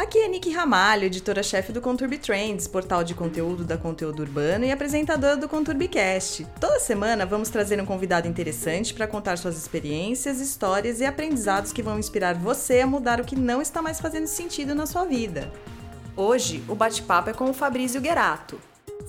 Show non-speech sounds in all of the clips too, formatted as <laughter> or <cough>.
Aqui é Nick Ramalho, editora-chefe do Conturbi Trends, portal de conteúdo da Conteúdo Urbano e apresentadora do ConturbiCast. Toda semana vamos trazer um convidado interessante para contar suas experiências, histórias e aprendizados que vão inspirar você a mudar o que não está mais fazendo sentido na sua vida. Hoje, o bate-papo é com o Fabrício Guerato.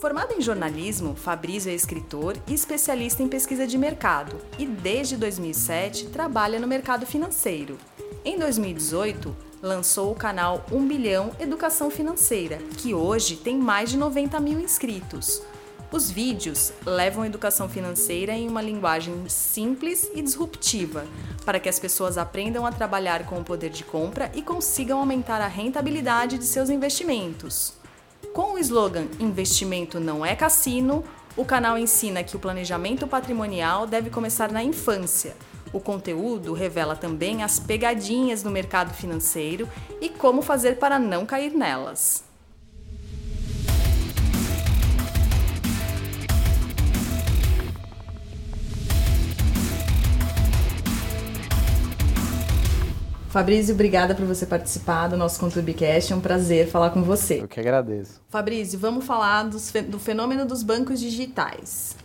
Formado em jornalismo, Fabrício é escritor e especialista em pesquisa de mercado e, desde 2007, trabalha no mercado financeiro. Em 2018, lançou o canal 1 Bilhão Educação Financeira, que hoje tem mais de 90 mil inscritos. Os vídeos levam a educação financeira em uma linguagem simples e disruptiva, para que as pessoas aprendam a trabalhar com o poder de compra e consigam aumentar a rentabilidade de seus investimentos. Com o slogan Investimento não é cassino, o canal ensina que o planejamento patrimonial deve começar na infância o conteúdo revela também as pegadinhas no mercado financeiro e como fazer para não cair nelas. Fabrício, obrigada por você participar do nosso ContubiCast. É um prazer falar com você. Eu que agradeço. Fabrício, vamos falar do fenômeno dos bancos digitais.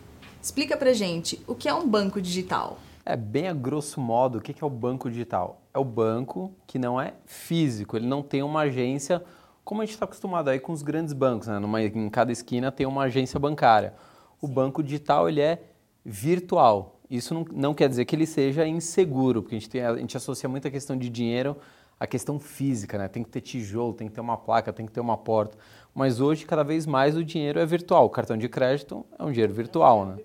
Explica pra gente o que é um banco digital. É bem a grosso modo, o que é o banco digital? É o banco que não é físico, ele não tem uma agência como a gente está acostumado aí com os grandes bancos, né? Numa, em cada esquina tem uma agência bancária. O banco digital ele é virtual. Isso não, não quer dizer que ele seja inseguro, porque a gente, tem, a gente associa muita questão de dinheiro à questão física, né? Tem que ter tijolo, tem que ter uma placa, tem que ter uma porta. Mas hoje, cada vez mais, o dinheiro é virtual. O cartão de crédito é um dinheiro virtual, né?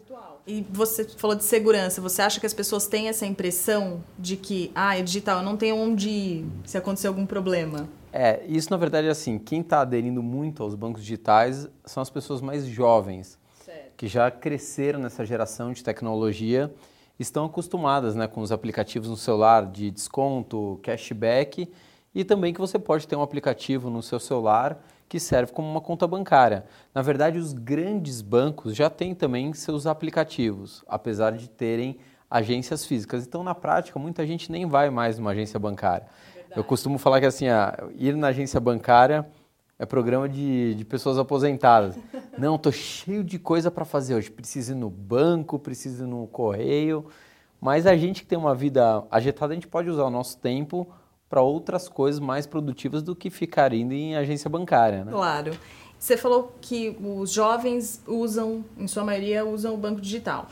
E você falou de segurança. Você acha que as pessoas têm essa impressão de que, ah, é digital, eu não tenho onde ir se acontecer algum problema? É, isso na verdade é assim, quem está aderindo muito aos bancos digitais são as pessoas mais jovens, certo. que já cresceram nessa geração de tecnologia, estão acostumadas né, com os aplicativos no celular de desconto, cashback, e também que você pode ter um aplicativo no seu celular que serve como uma conta bancária. Na verdade, os grandes bancos já têm também seus aplicativos, apesar de terem agências físicas. Então, na prática, muita gente nem vai mais numa agência bancária. Verdade. Eu costumo falar que assim, ah, ir na agência bancária é programa de, de pessoas aposentadas. <laughs> Não, estou cheio de coisa para fazer hoje. Preciso ir no banco, preciso ir no correio. Mas a gente que tem uma vida agitada, a gente pode usar o nosso tempo para outras coisas mais produtivas do que ficar indo em agência bancária. Né? Claro. Você falou que os jovens usam, em sua maioria, usam o banco digital.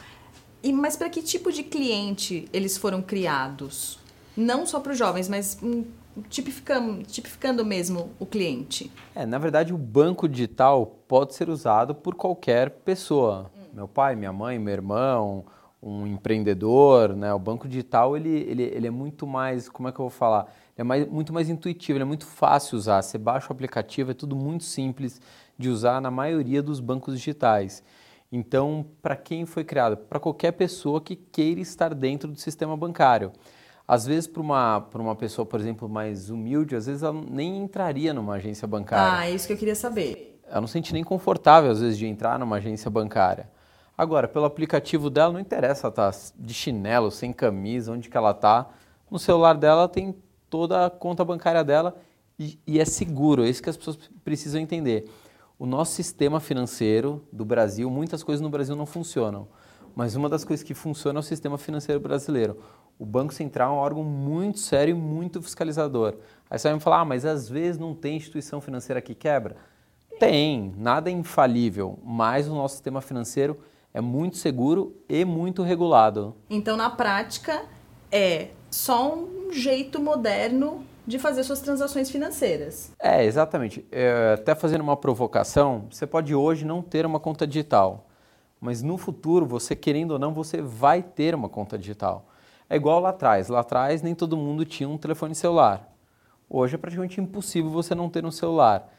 E, mas para que tipo de cliente eles foram criados? Não só para os jovens, mas um, tipificando, tipificando mesmo o cliente. É, na verdade, o banco digital pode ser usado por qualquer pessoa. Hum. Meu pai, minha mãe, meu irmão, um empreendedor, né? O banco digital ele, ele, ele é muito mais, como é que eu vou falar? É mais, muito mais intuitivo, é muito fácil usar. Você baixa o aplicativo, é tudo muito simples de usar na maioria dos bancos digitais. Então, para quem foi criado? Para qualquer pessoa que queira estar dentro do sistema bancário. Às vezes, para uma, uma pessoa, por exemplo, mais humilde, às vezes ela nem entraria numa agência bancária. Ah, é isso que eu queria saber. Ela não se sente nem confortável, às vezes, de entrar numa agência bancária. Agora, pelo aplicativo dela, não interessa ela tá de chinelo, sem camisa, onde que ela está. No celular dela tem toda a conta bancária dela e, e é seguro. É isso que as pessoas precisam entender. O nosso sistema financeiro do Brasil, muitas coisas no Brasil não funcionam, mas uma das coisas que funciona é o sistema financeiro brasileiro. O Banco Central é um órgão muito sério e muito fiscalizador. Aí você vai me falar, ah, mas às vezes não tem instituição financeira que quebra? Tem, nada é infalível, mas o nosso sistema financeiro é muito seguro e muito regulado. Então, na prática, é só um jeito moderno de fazer suas transações financeiras. É, exatamente. É, até fazendo uma provocação, você pode hoje não ter uma conta digital, mas no futuro, você querendo ou não, você vai ter uma conta digital. É igual lá atrás. Lá atrás, nem todo mundo tinha um telefone celular. Hoje é praticamente impossível você não ter um celular.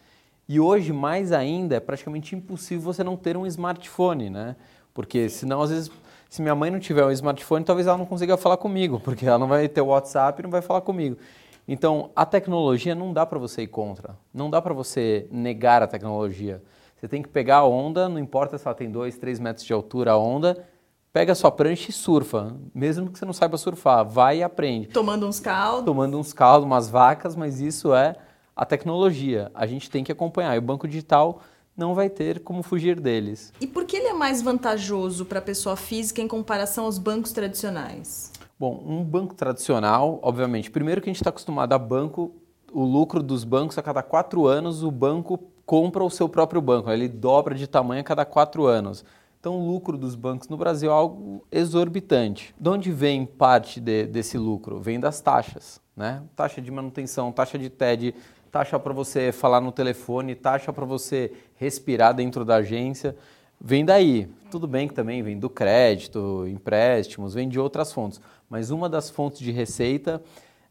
E hoje, mais ainda, é praticamente impossível você não ter um smartphone, né? Porque senão, às vezes, se minha mãe não tiver um smartphone, talvez ela não consiga falar comigo, <laughs> porque ela não vai ter o WhatsApp e não vai falar comigo. Então, a tecnologia não dá para você ir contra, não dá para você negar a tecnologia. Você tem que pegar a onda, não importa se ela tem 2, 3 metros de altura a onda, pega a sua prancha e surfa, mesmo que você não saiba surfar, vai e aprende. Tomando uns caldos. Tomando uns caldos, umas vacas, mas isso é a tecnologia. A gente tem que acompanhar. E o banco digital não vai ter como fugir deles. E por que ele é mais vantajoso para a pessoa física em comparação aos bancos tradicionais? Bom, um banco tradicional, obviamente, primeiro que a gente está acostumado a banco, o lucro dos bancos a cada quatro anos, o banco compra o seu próprio banco, ele dobra de tamanho a cada quatro anos. Então, o lucro dos bancos no Brasil é algo exorbitante. De onde vem parte de, desse lucro? Vem das taxas, né? Taxa de manutenção, taxa de TED, taxa para você falar no telefone, taxa para você respirar dentro da agência. Vem daí. Tudo bem que também vem do crédito, empréstimos, vem de outras fontes. Mas uma das fontes de receita,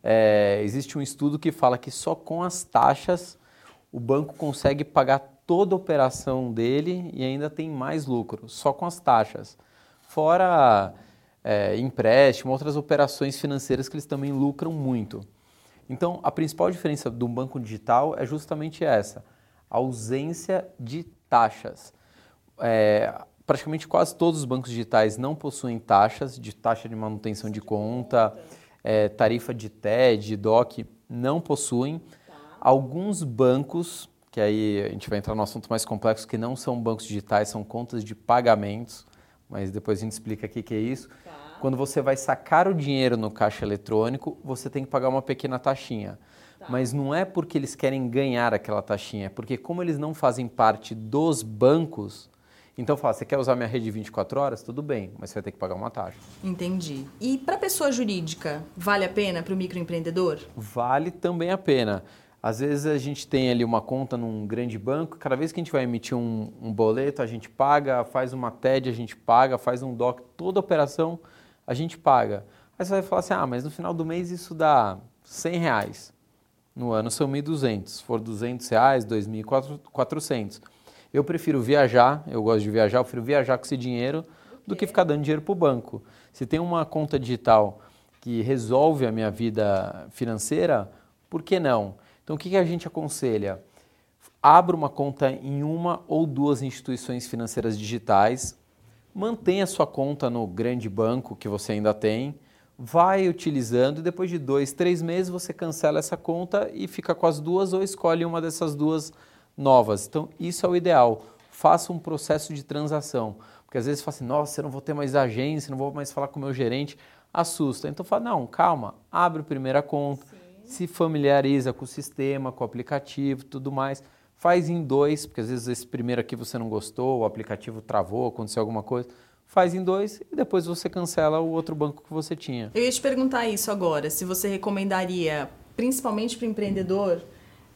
é, existe um estudo que fala que só com as taxas o banco consegue pagar toda a operação dele e ainda tem mais lucro, só com as taxas. Fora é, empréstimo, outras operações financeiras que eles também lucram muito. Então, a principal diferença do banco digital é justamente essa: a ausência de taxas. É, praticamente quase todos os bancos digitais não possuem taxas de taxa de manutenção de conta, é, tarifa de TED, DOC, não possuem. Alguns bancos, que aí a gente vai entrar no assunto mais complexo, que não são bancos digitais, são contas de pagamentos, mas depois a gente explica o que é isso. Quando você vai sacar o dinheiro no caixa eletrônico, você tem que pagar uma pequena taxinha. Tá. Mas não é porque eles querem ganhar aquela taxinha, é porque como eles não fazem parte dos bancos, então fala, você quer usar minha rede 24 horas? Tudo bem, mas você vai ter que pagar uma taxa. Entendi. E para pessoa jurídica, vale a pena para o microempreendedor? Vale também a pena. Às vezes a gente tem ali uma conta num grande banco, cada vez que a gente vai emitir um, um boleto, a gente paga, faz uma TED, a gente paga, faz um DOC, toda operação a gente paga. Aí você vai falar assim, ah, mas no final do mês isso dá 100 reais. No ano são 1.200. Se for 200 reais, 2.400. Eu prefiro viajar, eu gosto de viajar, eu prefiro viajar com esse dinheiro do que ficar dando dinheiro para o banco. Se tem uma conta digital que resolve a minha vida financeira, por que não? Então o que, que a gente aconselha? Abra uma conta em uma ou duas instituições financeiras digitais, mantenha sua conta no grande banco que você ainda tem, vai utilizando e depois de dois, três meses você cancela essa conta e fica com as duas ou escolhe uma dessas duas novas. Então, isso é o ideal. Faça um processo de transação. Porque às vezes você fala assim, nossa, eu não vou ter mais agência, não vou mais falar com o meu gerente. Assusta. Então, fala, não, calma, abre a primeira conta, Sim. se familiariza com o sistema, com o aplicativo tudo mais faz em dois, porque às vezes esse primeiro aqui você não gostou, o aplicativo travou, aconteceu alguma coisa. Faz em dois e depois você cancela o outro banco que você tinha. Eu ia te perguntar isso agora, se você recomendaria, principalmente para o empreendedor,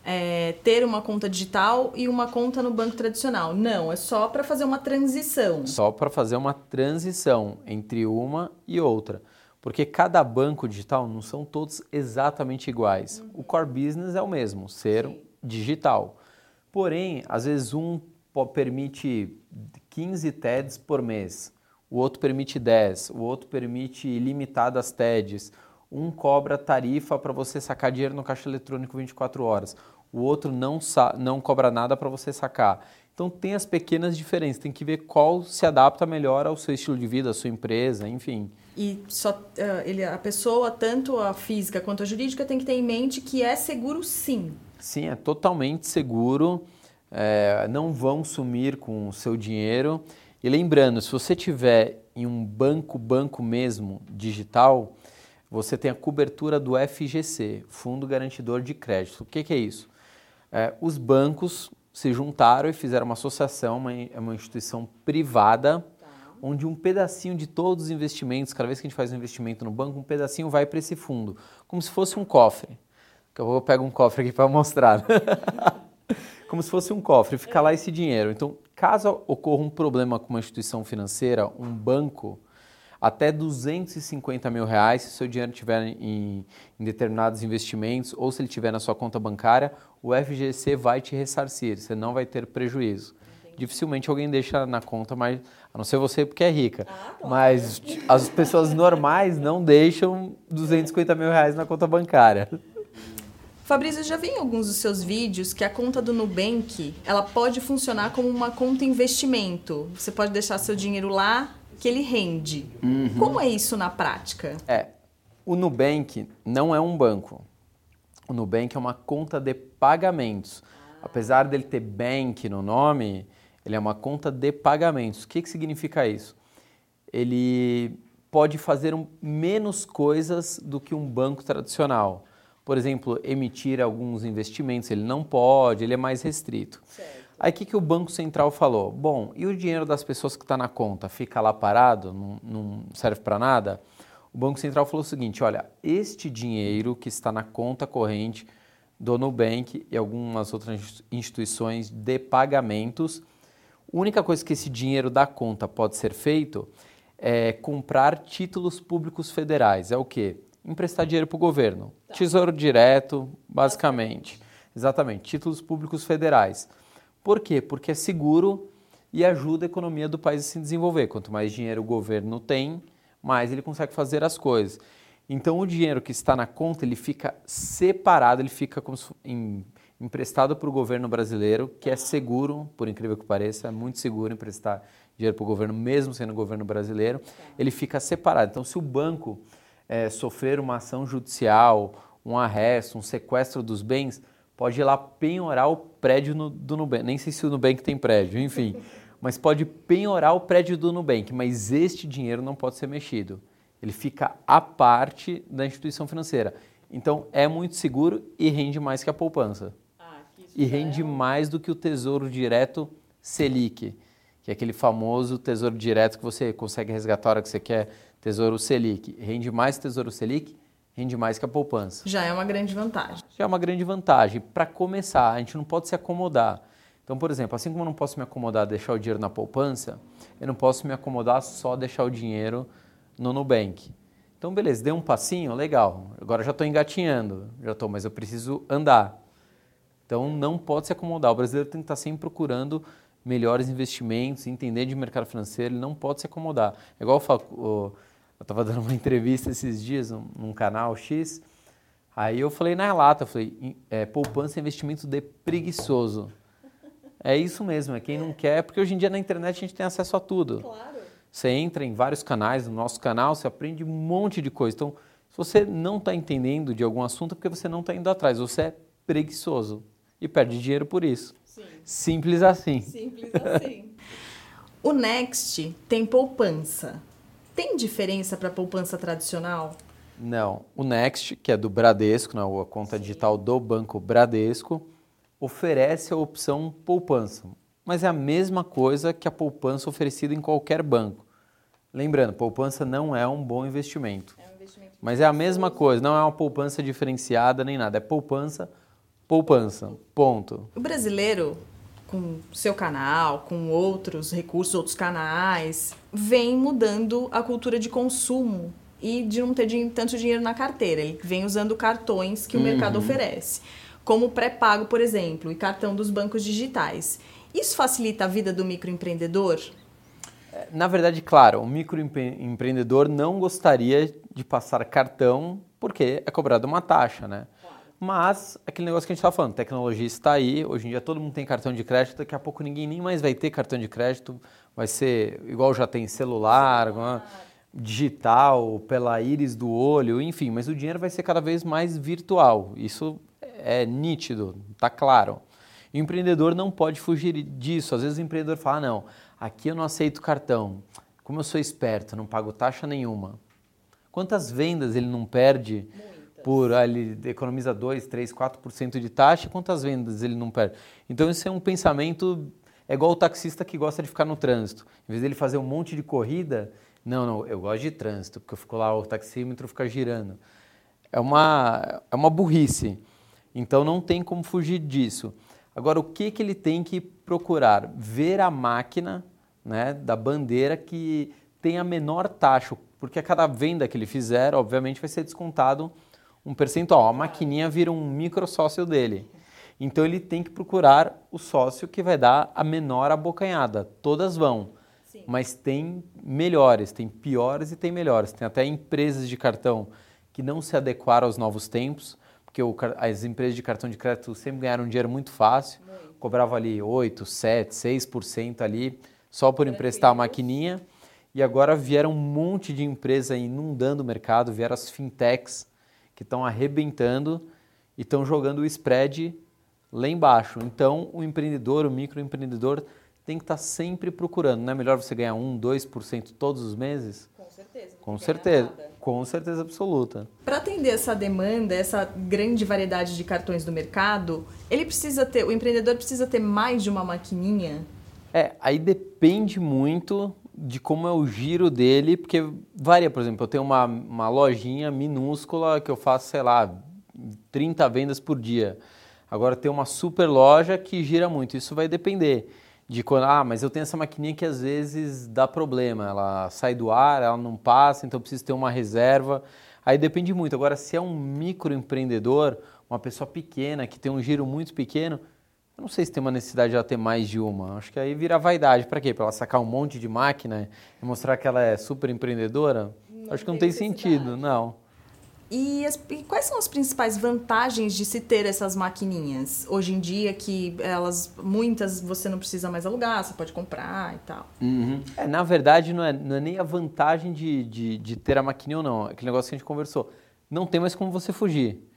é, ter uma conta digital e uma conta no banco tradicional. Não, é só para fazer uma transição. Só para fazer uma transição entre uma e outra. Porque cada banco digital não são todos exatamente iguais. Uhum. O core business é o mesmo, ser Sim. digital. Porém, às vezes um permite 15 TEDs por mês, o outro permite 10, o outro permite limitadas TEDs, um cobra tarifa para você sacar dinheiro no caixa eletrônico 24 horas, o outro não, não cobra nada para você sacar. Então tem as pequenas diferenças, tem que ver qual se adapta melhor ao seu estilo de vida, à sua empresa, enfim. E só, uh, ele, a pessoa, tanto a física quanto a jurídica, tem que ter em mente que é seguro sim. Sim, é totalmente seguro. É, não vão sumir com o seu dinheiro. E lembrando, se você tiver em um banco, banco mesmo, digital, você tem a cobertura do FGC, Fundo Garantidor de Crédito. O que, que é isso? É, os bancos se juntaram e fizeram uma associação, uma, uma instituição privada, tá. onde um pedacinho de todos os investimentos, cada vez que a gente faz um investimento no banco, um pedacinho vai para esse fundo, como se fosse um cofre. Eu vou pegar um cofre aqui para mostrar. <laughs> Como se fosse um cofre, fica lá esse dinheiro. Então, caso ocorra um problema com uma instituição financeira, um banco, até 250 mil reais, se o seu dinheiro estiver em, em, determinados investimentos ou se ele estiver na sua conta bancária, o FGC vai te ressarcir, você não vai ter prejuízo. Entendi. Dificilmente alguém deixa na conta, mas a não ser você porque é rica. Ah, mas as pessoas normais não deixam 250 mil reais na conta bancária. Fabrício, eu já vi em alguns dos seus vídeos que a conta do Nubank, ela pode funcionar como uma conta investimento. Você pode deixar seu dinheiro lá que ele rende. Uhum. Como é isso na prática? É, o Nubank não é um banco. O O Nubank é uma conta de pagamentos. Apesar dele ter bank no nome, ele é uma conta de pagamentos. O que, que significa isso? Ele pode fazer um, menos coisas do que um banco tradicional. Por exemplo, emitir alguns investimentos, ele não pode, ele é mais restrito. Certo. Aí o que, que o Banco Central falou? Bom, e o dinheiro das pessoas que está na conta fica lá parado, não, não serve para nada? O Banco Central falou o seguinte: olha, este dinheiro que está na conta corrente do Nubank e algumas outras instituições de pagamentos, a única coisa que esse dinheiro da conta pode ser feito é comprar títulos públicos federais. É o quê? Emprestar dinheiro para o governo. Tá. Tesouro direto, basicamente. Exatamente, títulos públicos federais. Por quê? Porque é seguro e ajuda a economia do país a se desenvolver. Quanto mais dinheiro o governo tem, mais ele consegue fazer as coisas. Então o dinheiro que está na conta ele fica separado, ele fica como se, em, emprestado para o governo brasileiro, que é seguro, por incrível que pareça, é muito seguro emprestar dinheiro para o governo, mesmo sendo governo brasileiro. Ele fica separado. Então se o banco é, sofrer uma ação judicial, um arresto, um sequestro dos bens, pode ir lá penhorar o prédio no, do Nubank. Nem sei se o Nubank tem prédio, enfim. <laughs> mas pode penhorar o prédio do Nubank, mas este dinheiro não pode ser mexido. Ele fica à parte da instituição financeira. Então é muito seguro e rende mais que a poupança. Ah, e rende é... mais do que o Tesouro Direto Selic, que é aquele famoso Tesouro Direto que você consegue resgatar a hora que você quer, Tesouro Selic. Rende mais Tesouro Selic rende mais que a poupança. Já é uma grande vantagem. Já é uma grande vantagem. Para começar, a gente não pode se acomodar. Então, por exemplo, assim como eu não posso me acomodar a deixar o dinheiro na poupança, eu não posso me acomodar só deixar o dinheiro no Nubank. Então, beleza, dei um passinho, legal. Agora já estou engatinhando, já estou, mas eu preciso andar. Então, não pode se acomodar. O brasileiro tem que estar sempre procurando melhores investimentos, entender de mercado financeiro, ele não pode se acomodar. É igual eu falo, eu estava dando uma <laughs> entrevista esses dias num, num, canal X, aí eu falei na lata, eu falei, é, poupança é investimento de preguiçoso. É isso mesmo, é quem não quer, porque hoje em dia na internet a gente tem acesso a tudo. Claro. Você entra em vários canais, no nosso canal, você aprende um monte de coisa. Então, se você não está entendendo de algum assunto, é porque você não está indo atrás, você é preguiçoso e perde dinheiro por isso. Sim. Simples assim. Simples assim. o Next tem poupança. Tem diferença para a poupança tradicional? Não. O Next, que é do Bradesco, né, a conta Sim. digital do Banco Bradesco, oferece a opção poupança, mas é a mesma coisa que a poupança oferecida em qualquer banco. Lembrando, poupança não é um bom investimento. É um investimento mas é a mesma coisa, não é uma poupança diferenciada nem nada, é poupança, poupança, ponto. O brasileiro com seu canal, com outros recursos, outros canais, vem mudando a cultura de consumo e de não ter tanto dinheiro na carteira. Ele vem usando cartões que o uhum. mercado oferece, como pré-pago, por exemplo, e cartão dos bancos digitais. Isso facilita a vida do microempreendedor? É, na verdade, claro, o microempreendedor não gostaria de passar cartão porque é cobrado uma taxa, né? Mas aquele negócio que a gente estava falando, tecnologia está aí, hoje em dia todo mundo tem cartão de crédito, daqui a pouco ninguém nem mais vai ter cartão de crédito, vai ser igual já tem celular, celular. digital, pela íris do olho, enfim, mas o dinheiro vai ser cada vez mais virtual. Isso é nítido, está claro. E o empreendedor não pode fugir disso. Às vezes o empreendedor fala: ah, não, aqui eu não aceito cartão. Como eu sou esperto, não pago taxa nenhuma. Quantas vendas ele não perde? Muito por ele economiza 2, 3, 4% de taxa, quantas vendas ele não perde? Então isso é um pensamento é igual o taxista que gosta de ficar no trânsito. Em vez dele fazer um monte de corrida, não, não, eu gosto de trânsito, porque eu fico lá, o taxímetro fica girando. É uma, é uma burrice. Então não tem como fugir disso. Agora, o que, que ele tem que procurar? Ver a máquina né, da bandeira que tem a menor taxa, porque a cada venda que ele fizer, obviamente, vai ser descontado um percentual. A maquininha vira um micro sócio dele. Então ele tem que procurar o sócio que vai dar a menor abocanhada. Todas vão. Sim. Mas tem melhores, tem piores e tem melhores. Tem até empresas de cartão que não se adequaram aos novos tempos, porque o, as empresas de cartão de crédito sempre ganharam dinheiro muito fácil, muito. cobrava ali 8, 7, 6% ali, só por emprestar a maquininha. E agora vieram um monte de empresas inundando o mercado, vieram as fintechs, que estão arrebentando e estão jogando o spread lá embaixo. Então, o empreendedor, o microempreendedor, tem que estar tá sempre procurando. Não é melhor você ganhar 1, 2% todos os meses? Com certeza. Com certeza. Com certeza absoluta. Para atender essa demanda, essa grande variedade de cartões do mercado, ele precisa ter, o empreendedor precisa ter mais de uma maquininha? É, aí depende muito de como é o giro dele, porque varia, por exemplo, eu tenho uma, uma lojinha minúscula que eu faço, sei lá, 30 vendas por dia. Agora tem uma super loja que gira muito, isso vai depender de quando, ah, mas eu tenho essa maquininha que às vezes dá problema, ela sai do ar, ela não passa, então eu preciso ter uma reserva. Aí depende muito. Agora, se é um microempreendedor, uma pessoa pequena que tem um giro muito pequeno, eu não sei se tem uma necessidade de ela ter mais de uma. Acho que aí vira vaidade. Para quê? Para ela sacar um monte de máquina e mostrar que ela é super empreendedora? Não Acho que não tem sentido, não. E, as, e, quais são as principais vantagens de se ter essas maquininhas? Hoje em dia que elas, muitas você não precisa mais alugar, você pode comprar e tal. Uhum. É, na verdade, não é, não é nem a vantagem de, de, de ter a maquininha ou não. Aquele negócio que a gente conversou. Não tem mais como você fugir.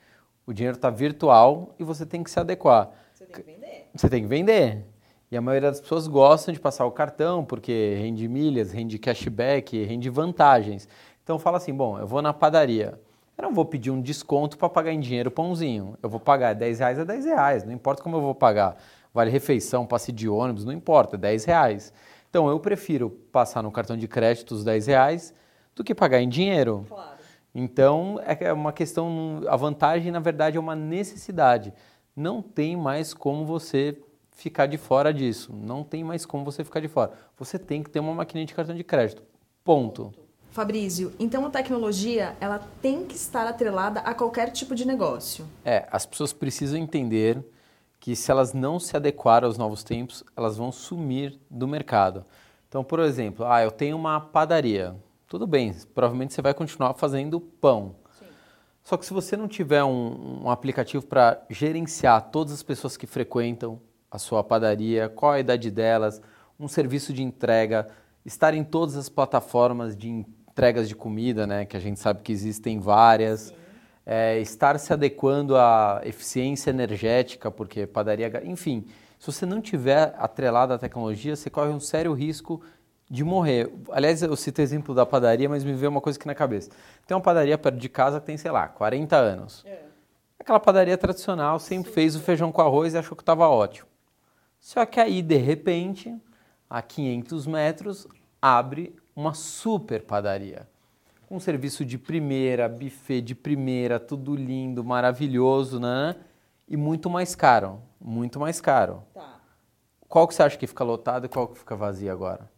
O dinheiro está virtual e você tem que se adequar. Você tem que vender. Você tem que vender. E a maioria das pessoas gostam de passar o cartão porque rende milhas, rende cashback, rende vantagens. Então fala assim, bom, eu vou na padaria eu não vou pedir um desconto para pagar em dinheiro pãozinho. Eu vou pagar 10 reais a 10 reais, não importa como eu vou pagar. Vale refeição, passe de ônibus, não importa, 10 reais. Então eu prefiro passar no cartão de crédito os 10 reais do que pagar em dinheiro. Claro. Então é uma questão, a vantagem na verdade é uma necessidade. Não tem mais como você ficar de fora disso. Não tem mais como você ficar de fora. Você tem que ter uma maquininha de cartão de crédito. Ponto. Fabrício, então a tecnologia ela tem que estar atrelada a qualquer tipo de negócio. É, as pessoas precisam entender que se elas não se adequarem aos novos tempos, elas vão sumir do mercado. Então, por exemplo, ah, eu tenho uma padaria. Tudo bem, provavelmente você vai continuar fazendo pão. Só que se você não tiver um, um aplicativo para gerenciar todas as pessoas que frequentam a sua padaria, qual a idade delas, um serviço de entrega, estar em todas as plataformas de entregas de comida, né, que a gente sabe que existem várias. É, estar se adequando à eficiência energética, porque padaria. Enfim, se você não tiver atrelado à tecnologia, você corre um sério risco de morrer. Aliás, eu cito o exemplo da padaria, mas me veio uma coisa aqui na cabeça. Tem uma padaria perto de casa que tem, sei lá, 40 anos. É. Aquela padaria tradicional sempre Sim. fez o feijão com arroz e achou que estava ótimo. Só que aí, de repente, a 500 metros, abre uma super padaria. Um serviço de primeira, buffet de primeira, tudo lindo, maravilhoso, né? E muito mais caro. Muito mais caro. Tá. Qual que você acha que fica lotado e qual que fica vazio agora?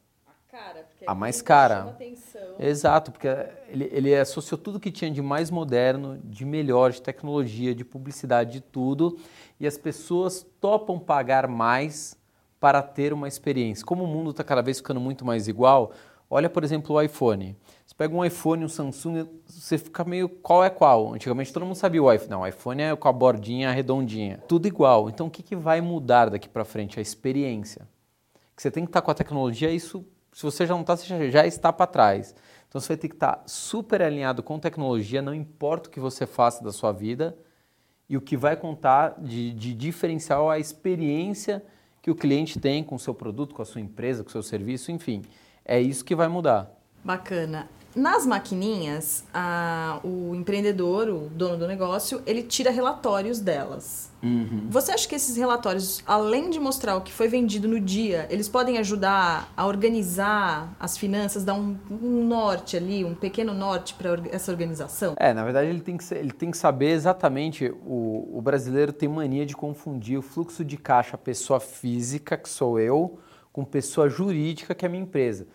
A cara, porque a mais cara. Atenção. Exato, porque ele, ele associou tudo que tinha de mais moderno, de melhor, de tecnologia, de publicidade, de tudo. E as pessoas topam pagar mais para ter uma experiência. Como o mundo está cada vez ficando muito mais igual, Olha, por exemplo, o iPhone. Você pega um iPhone, um Samsung, você fica meio qual é qual. Antigamente todo mundo sabia o iPhone. Não, o iPhone é com a bordinha redondinha. Tudo igual. Então o que, que vai mudar daqui para frente? A experiência. Que você tem que estar com a tecnologia, isso, se você já não está, você já está para trás. Então você vai ter que estar super alinhado com tecnologia, não importa o que você faça da sua vida. E o que vai contar de, de diferencial a experiência que o cliente tem com o seu produto, com a sua empresa, com o seu serviço, enfim. É isso que vai mudar. Bacana. Nas maquininhas, a, o empreendedor, o dono do negócio, ele tira relatórios delas. Uhum. Você acha que esses relatórios, além de mostrar o que foi vendido no dia, eles podem ajudar a organizar as finanças, dar um, um norte ali, um pequeno norte para essa organização? É, na verdade ele tem que, ele tem que saber exatamente. O, o brasileiro tem mania de confundir o fluxo de caixa pessoa física, que sou eu, com pessoa jurídica, que é a minha empresa.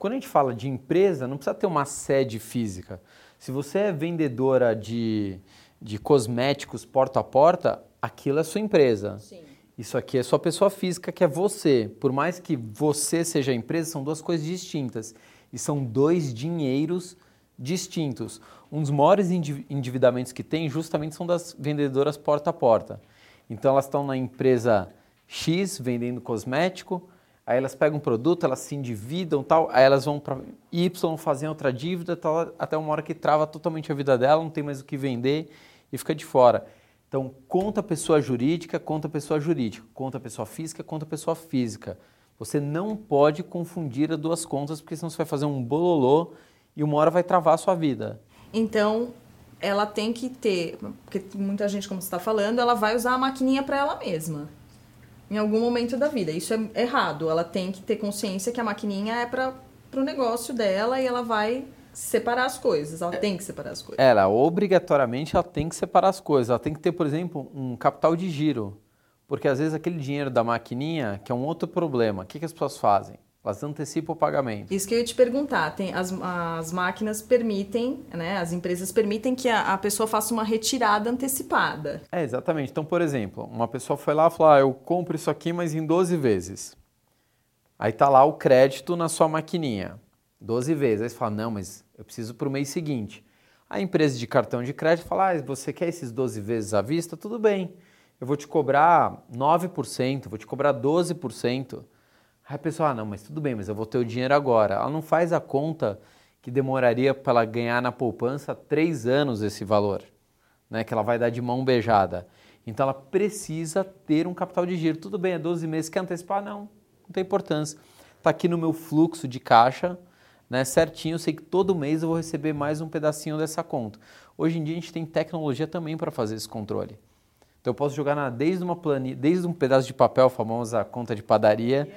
Quando a gente fala de empresa, não precisa ter uma sede física. Se você é vendedora de, de cosméticos porta a porta, aquilo é sua empresa. Sim. Isso aqui é sua pessoa física, que é você. Por mais que você seja a empresa, são duas coisas distintas. E são dois dinheiros distintos. Um dos maiores endividamentos que tem justamente são das vendedoras porta a porta. Então elas estão na empresa X vendendo cosmético, aí elas pegam um produto, elas se endividam tal, aí elas vão para Y, fazem outra dívida, tal, até uma hora que trava totalmente a vida dela, não tem mais o que vender e fica de fora. Então, conta pessoa jurídica, conta pessoa jurídica, conta pessoa física, conta pessoa física. Você não pode confundir as duas contas, porque senão você vai fazer um bololô e uma hora vai travar a sua vida. Então, ela tem que ter, porque muita gente, como você está falando, ela vai usar a maquininha para ela mesma. Em algum momento da vida. Isso é errado. Ela tem que ter consciência que a maquininha é para o negócio dela e ela vai separar as coisas. Ela tem que separar as coisas. Ela, obrigatoriamente, ela tem que separar as coisas. Ela tem que ter, por exemplo, um capital de giro. Porque às vezes aquele dinheiro da maquininha, que é um outro problema, o que, que as pessoas fazem? Elas antecipam o pagamento. Isso que eu ia te perguntar. Tem, as, as máquinas permitem, né, as empresas permitem que a, a pessoa faça uma retirada antecipada. É, exatamente. Então, por exemplo, uma pessoa foi lá e falou: ah, eu compro isso aqui, mas em 12 vezes. Aí tá lá o crédito na sua maquininha. 12 vezes. Aí você fala, não, mas eu preciso para o mês seguinte. A empresa de cartão de crédito fala, ah, você quer esses 12 vezes à vista? Tudo bem, eu vou te cobrar 9%, vou te cobrar 12%. Aí a pessoa, ah, não, mas tudo bem, mas eu vou ter o dinheiro agora. Ela não faz a conta que demoraria para ela ganhar na poupança três anos esse valor, né? que ela vai dar de mão beijada. Então ela precisa ter um capital de giro. Tudo bem, é 12 meses, quer antecipar? Não, não tem importância. Está aqui no meu fluxo de caixa, né, certinho, eu sei que todo mês eu vou receber mais um pedacinho dessa conta. Hoje em dia a gente tem tecnologia também para fazer esse controle. Então eu posso jogar na, desde uma planilha, desde um pedaço de papel, a famosa conta de padaria,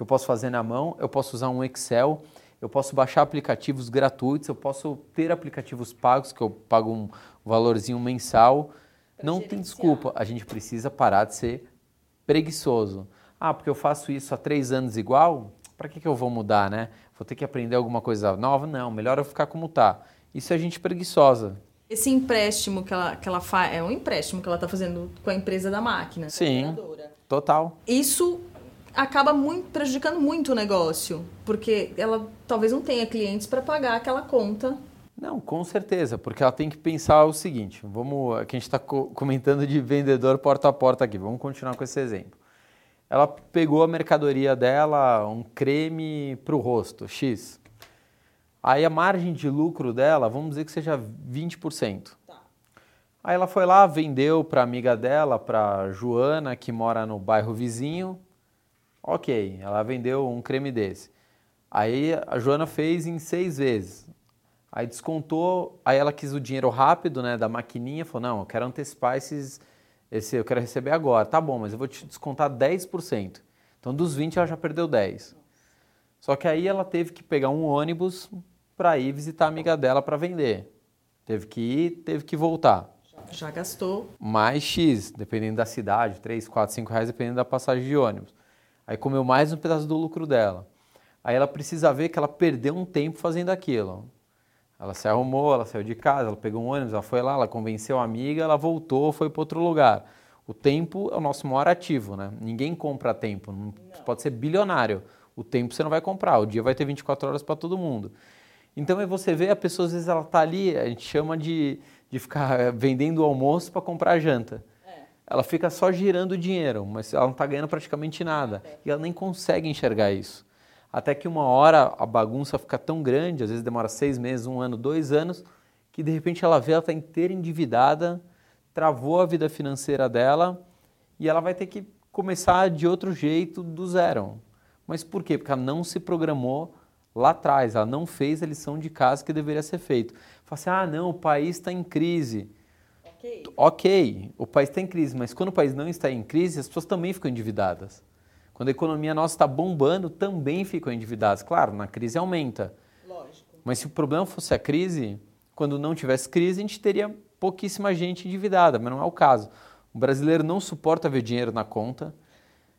que eu posso fazer na mão, eu posso usar um Excel, eu posso baixar aplicativos gratuitos, eu posso ter aplicativos pagos, que eu pago um valorzinho mensal. Pra Não gerenciar. tem desculpa, a gente precisa parar de ser preguiçoso. Ah, porque eu faço isso há três anos igual? Para que, que eu vou mudar, né? vou ter que aprender alguma coisa nova. Não, melhor eu ficar como está. Isso é gente preguiçosa. Esse empréstimo que ela, que ela faz, é um empréstimo que ela está fazendo com a empresa da máquina. Sim, total. Isso acaba muito, prejudicando muito o negócio, porque ela talvez não tenha clientes para pagar aquela conta. Não, com certeza, porque ela tem que pensar o seguinte, vamos, aqui a gente está comentando de vendedor porta a porta aqui, vamos continuar com esse exemplo ela pegou a mercadoria dela, um creme para o rosto, X. Aí a margem de lucro dela, vamos dizer que seja 20%. Tá. Aí ela foi lá, vendeu para a amiga dela, para Joana, que mora no bairro vizinho. Ok, ela vendeu um creme desse. Aí a Joana fez em seis vezes. Aí descontou, aí ela quis o dinheiro rápido, né, da maquininha, falou, não, eu quero antecipar esses esse eu quero receber agora. Tá bom, mas eu vou te descontar 10%. Então dos 20 ela já perdeu 10. Só que aí ela teve que pegar um ônibus para ir visitar a amiga dela para vender. Teve que ir, teve que voltar. Já gastou. Mais X, dependendo da cidade, 3, 4, 5 reais, dependendo da passagem de ônibus. Aí comeu mais um pedaço do lucro dela. Aí ela precisa ver que ela perdeu um tempo fazendo aquilo. Ela se arrumou, ela saiu de casa, ela pegou um ônibus, ela foi lá, ela convenceu a amiga, ela voltou, foi para outro lugar. O tempo é o nosso maior ativo, né? Ninguém compra tempo, não, pode ser bilionário. O tempo você não vai comprar, o dia vai ter 24 horas para todo mundo. Então aí você vê a pessoa, às vezes ela está ali, a gente chama de, de ficar eh, vendendo o almoço para comprar a janta. Ela fica só girando dinheiro, mas ela não está ganhando praticamente nada. É. E ela nem consegue enxergar isso até que uma hora a bagunça fica tão grande, às vezes demora seis meses, um ano, dois anos, que de repente ela vê ela está inteira endividada, travou a vida financeira dela e ela vai ter que começar de outro jeito, do zero. Mas por quê? Porque ela não se programou lá atrás, ela não fez a lição de casa que deveria ser feita. Fala assim, ah não, o país está em crise. Ok, ok, o país está em crise, mas quando o país não está em crise, as pessoas também ficam endividadas. Quando a economia nossa está bombando, também ficam endividados. Claro, na crise aumenta. Lógico. Mas se o problema fosse a crise, quando não tivesse crise, a gente teria pouquíssima gente endividada, mas não é o caso. O brasileiro não suporta ver dinheiro na conta.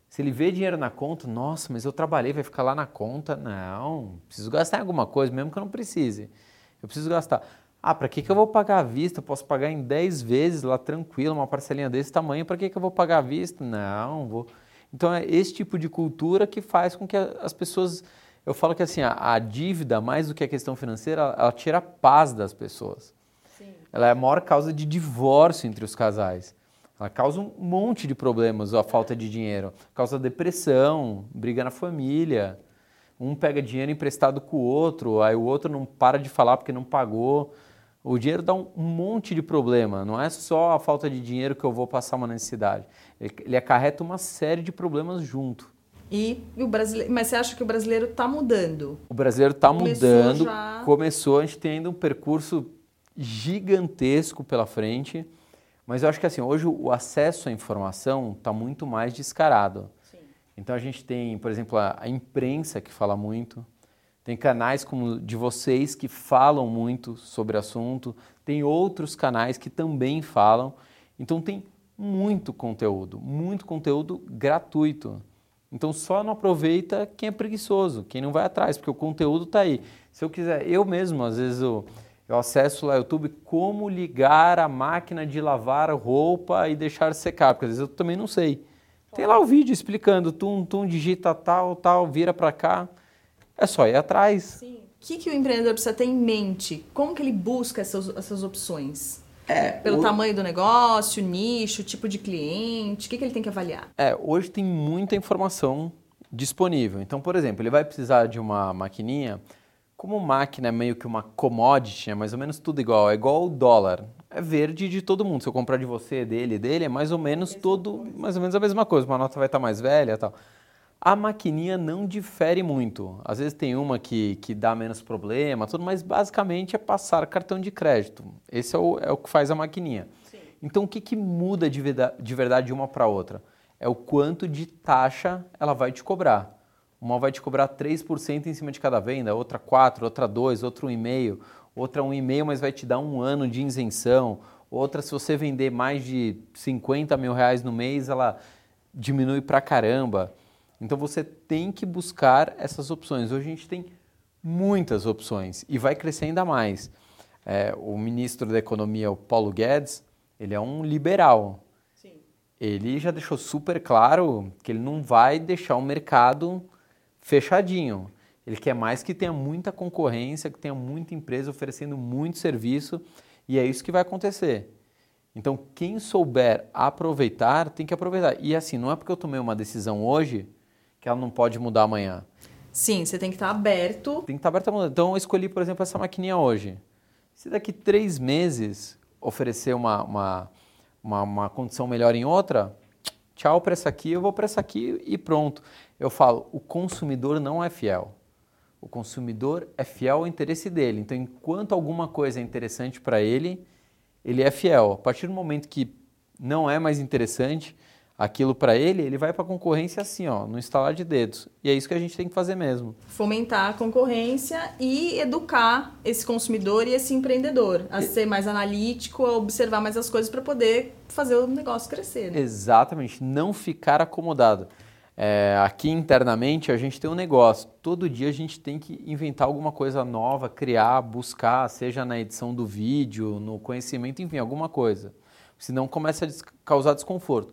Se ele vê dinheiro na conta, nossa, mas eu trabalhei, vai ficar lá na conta. Não, preciso gastar em alguma coisa, mesmo que eu não precise. Eu preciso gastar. Ah, para que, que eu vou pagar à vista? Eu posso pagar em 10 vezes lá tranquilo, uma parcelinha desse tamanho. Para que, que eu vou pagar à vista? Não, vou. Então é esse tipo de cultura que faz com que as pessoas. Eu falo que assim, a, a dívida, mais do que a questão financeira, ela, ela tira a paz das pessoas. Sim. Ela é a maior causa de divórcio entre os casais. Ela causa um monte de problemas, a falta de dinheiro. Causa depressão, briga na família. Um pega dinheiro emprestado com o outro, aí o outro não para de falar porque não pagou. O dinheiro dá um monte de problema, não é só a falta de dinheiro que eu vou passar uma necessidade. Ele acarreta uma série de problemas junto. E o brasileiro, mas você acha que o brasileiro está mudando? O brasileiro está mudando. Já... Começou, a gente tem ainda um percurso gigantesco pela frente. Mas eu acho que assim, hoje o acesso à informação está muito mais descarado. Sim. Então a gente tem, por exemplo, a, a, imprensa que fala muito, tem canais como de vocês que falam muito sobre assunto, tem outros canais que também falam. Então tem muito conteúdo, muito conteúdo gratuito. Então só não aproveita quem é preguiçoso, quem não vai atrás, porque o conteúdo está aí. Se eu quiser, eu mesmo, às vezes eu, eu acesso lá no YouTube como ligar a máquina de lavar roupa e deixar secar, porque às vezes eu também não sei. Tem lá o vídeo explicando, tum, tum, digita tal, tal, vira para cá. É só ir atrás. Sim. O que, que o empreendedor precisa ter em mente? Como que ele busca essas, essas opções? É, Pelo o... tamanho do negócio, nicho, tipo de cliente, o que, que ele tem que avaliar? É, hoje tem muita informação disponível. Então, por exemplo, ele vai precisar de uma maquininha. Como máquina é meio que uma commodity, é mais ou menos tudo igual, é igual o dólar. É verde de todo mundo. Se eu comprar de você, dele, dele, é mais ou menos todo, mais ou menos a mesma coisa. Uma nota vai estar mais velha, tal. A maquininha não difere muito. Às vezes tem uma que, que dá menos problema, tudo, mas basicamente é passar cartão de crédito. Esse é o, é o que faz a maquininha. Sim. Então o que, que muda de, de verdade de uma para outra? É o quanto de taxa ela vai te cobrar. Uma vai te cobrar 3% em cima de cada venda, outra 4%, outra 2%, outra 1,5%, outra 1,5%, mas vai te dar um ano de isenção. Outra, se você vender mais de 50 mil reais no mês, ela diminui para caramba. Então você tem que buscar essas opções. Hoje a gente tem muitas opções e vai crescer ainda mais. É, o ministro da Economia, o Paulo Guedes, ele é um liberal. Sim. Ele já deixou super claro que ele não vai deixar o mercado fechadinho. Ele quer mais que tenha muita concorrência, que tenha muita empresa oferecendo muito serviço e é isso que vai acontecer. Então, quem souber aproveitar, tem que aproveitar. E assim, não é porque eu tomei uma decisão hoje que ela não pode mudar amanhã. Sim, você tem que estar aberto. Tem que estar aberto a mudar. Então eu escolhi, por exemplo, essa maquininha hoje. Se daqui três meses oferecer uma, uma, uma, uma condição melhor em outra, tchau para essa aqui, eu vou para essa aqui e pronto. Eu falo, o consumidor não é fiel. O consumidor é fiel ao interesse dele. Então, enquanto alguma coisa é interessante para ele, ele é fiel. A partir do momento que não é mais interessante, aquilo para ele, ele vai para a concorrência assim, ó, no instalar de dedos. E é isso que a gente tem que fazer mesmo. Fomentar a concorrência e educar esse consumidor e esse empreendedor a ser mais analítico, a observar mais as coisas para poder fazer o negócio crescer. Né? Exatamente, não ficar acomodado. É, aqui internamente a gente tem um negócio. Todo dia a gente tem que inventar alguma coisa nova, criar, buscar, seja na edição do vídeo, no conhecimento, enfim, alguma coisa. Senão começa a causar desconforto.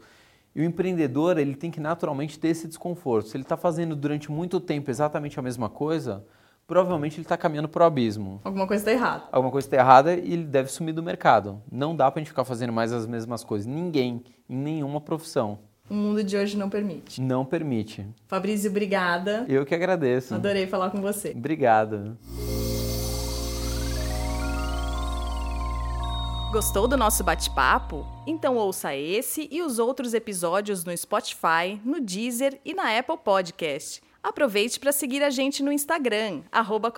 E o empreendedor ele tem que naturalmente ter esse desconforto. Se ele está fazendo durante muito tempo exatamente a mesma coisa, provavelmente ele está caminhando para o abismo. Alguma coisa está errada. Alguma coisa está errada e ele deve sumir do mercado. Não dá para a gente ficar fazendo mais as mesmas coisas. Ninguém, em nenhuma profissão. O mundo de hoje não permite. Não permite. Fabrício, obrigada. Eu que agradeço. Adorei falar com você. Obrigado. Gostou do nosso bate-papo? Então ouça esse e os outros episódios no Spotify, no Deezer e na Apple Podcast. Aproveite para seguir a gente no Instagram, arroba.